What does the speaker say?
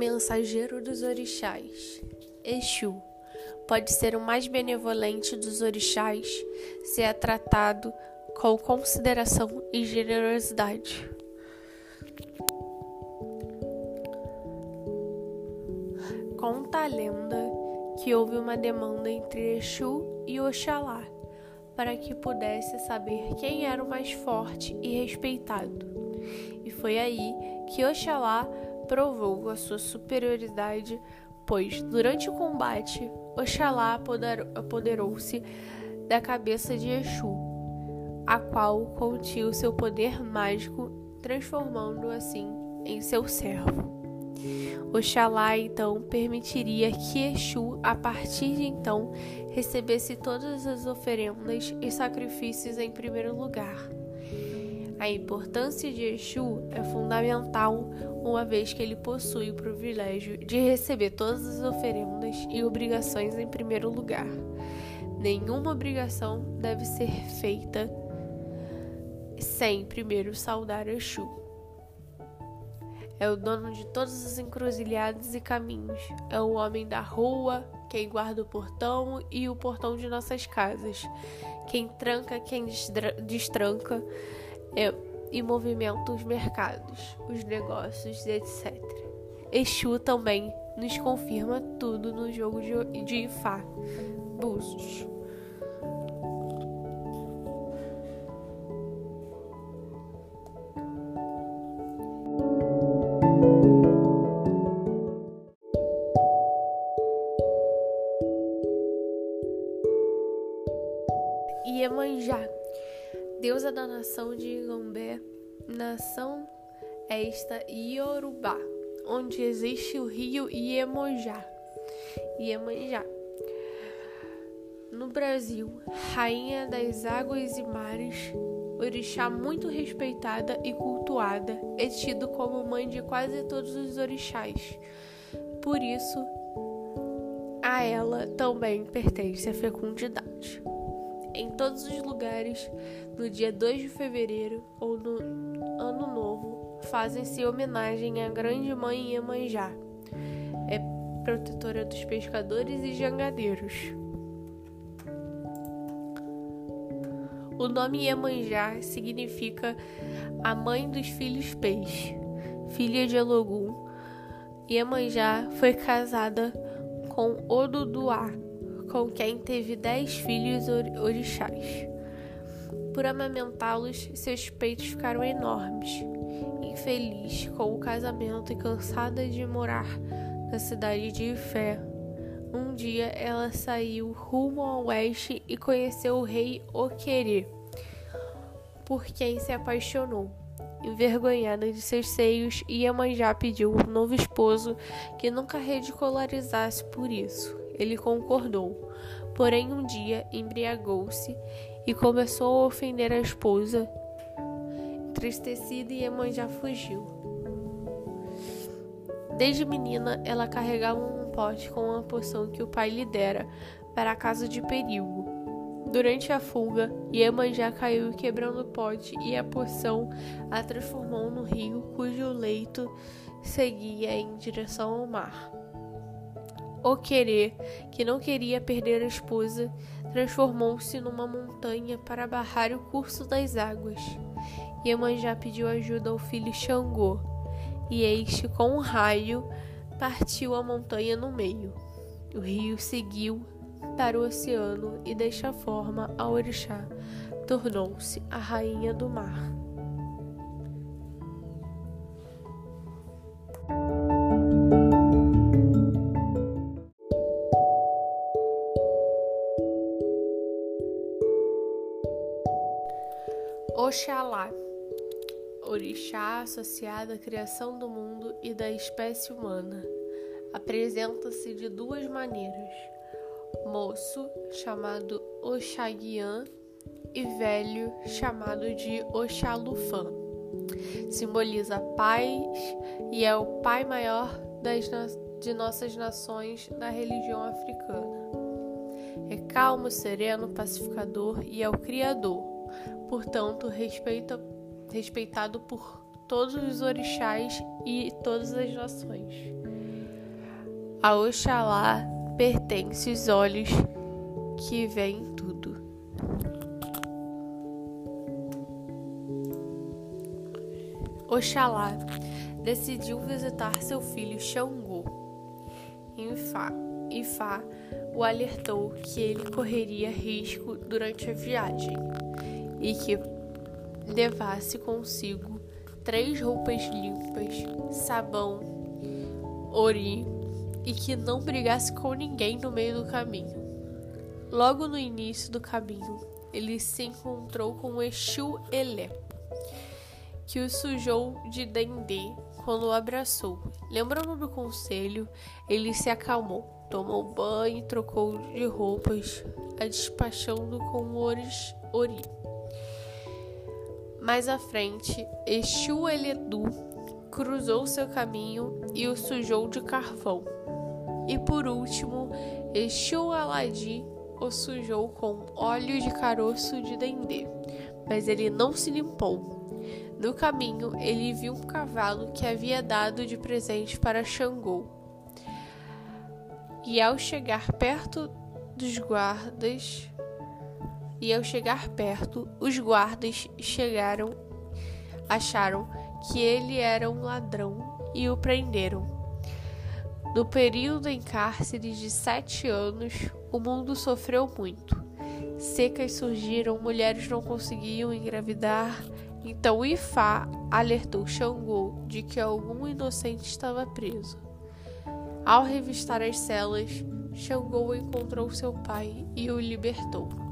mensageiro dos orixás, Exu, pode ser o mais benevolente dos orixás se é tratado com consideração e generosidade. Conta a lenda que houve uma demanda entre Exu e Oxalá para que pudesse saber quem era o mais forte e respeitado. E foi aí que Oxalá provou a sua superioridade, pois durante o combate, Oxalá apoderou-se da cabeça de Exu, a qual continha o seu poder mágico, transformando assim em seu servo. Oxalá então permitiria que Exu, a partir de então, recebesse todas as oferendas e sacrifícios em primeiro lugar a importância de Exu é fundamental, uma vez que ele possui o privilégio de receber todas as oferendas e obrigações em primeiro lugar. Nenhuma obrigação deve ser feita sem primeiro saudar Exu. É o dono de todas as encruzilhadas e caminhos. É o homem da rua, quem guarda o portão e o portão de nossas casas. Quem tranca, quem destranca e movimenta os mercados, os negócios, etc. Exu também nos confirma tudo no jogo de, de Ifá. Deusa da nação de Igambé, nação esta Iorubá, onde existe o rio Iemonjá. Iemanjá. No Brasil, rainha das águas e mares, orixá muito respeitada e cultuada, é tido como mãe de quase todos os orixás. Por isso, a ela também pertence a fecundidade em todos os lugares no dia 2 de fevereiro ou no Ano Novo fazem-se homenagem à Grande Mãe Iemanjá. É protetora dos pescadores e jangadeiros. O nome Iemanjá significa a mãe dos filhos peixe, filha de Elogum. Iemanjá foi casada com Oduduá, com quem teve dez filhos orixás. Por amamentá-los, seus peitos ficaram enormes. Infeliz com o casamento e cansada de morar na cidade de Ifé, um dia ela saiu rumo ao oeste e conheceu o rei Oquerê, por quem se apaixonou. Envergonhada de seus seios, Iemanjá pediu um novo esposo que nunca ridicularizasse por isso. Ele concordou. Porém, um dia embriagou-se e começou a ofender a esposa. Entristecida, Iemanjá fugiu. Desde menina, ela carregava um pote com uma poção que o pai lhe dera para casa de perigo. Durante a fuga, Iemanjá caiu quebrando o pote e a poção a transformou no rio cujo leito seguia em direção ao mar. O querer, que não queria perder a esposa, transformou-se numa montanha para barrar o curso das águas. Iemanjá pediu ajuda ao filho Xangô, e este, com um raio, partiu a montanha no meio. O rio seguiu para o oceano e, desta forma, a orixá tornou-se a rainha do mar. Oxalá, orixá associado à criação do mundo e da espécie humana, apresenta-se de duas maneiras: moço, chamado Oxaguian, e velho, chamado de Oxalufã. Simboliza paz e é o pai maior das, de nossas nações da religião africana. É calmo, sereno, pacificador e é o Criador portanto, respeita, respeitado por todos os orixás e todas as nações. A Oxalá pertence os olhos que veem tudo. Oxalá decidiu visitar seu filho Xangô. Ifá, Ifá o alertou que ele correria risco durante a viagem e que levasse consigo três roupas limpas, sabão, ori e que não brigasse com ninguém no meio do caminho. Logo no início do caminho, ele se encontrou com Exu Elé, que o sujou de dendê quando o abraçou. Lembrando do conselho, ele se acalmou, tomou banho, trocou de roupas, a despachando com ori. Mais à frente, Exu Eledu cruzou seu caminho e o sujou de carvão. E por último, Exu Aladi o sujou com óleo de caroço de dendê, mas ele não se limpou. No caminho, ele viu um cavalo que havia dado de presente para Xangô. E ao chegar perto dos guardas, e ao chegar perto, os guardas chegaram, acharam que ele era um ladrão e o prenderam. No período em cárcere de sete anos, o mundo sofreu muito. Secas surgiram, mulheres não conseguiam engravidar. Então Ifá alertou Xangô de que algum inocente estava preso. Ao revistar as celas, Xangô encontrou seu pai e o libertou.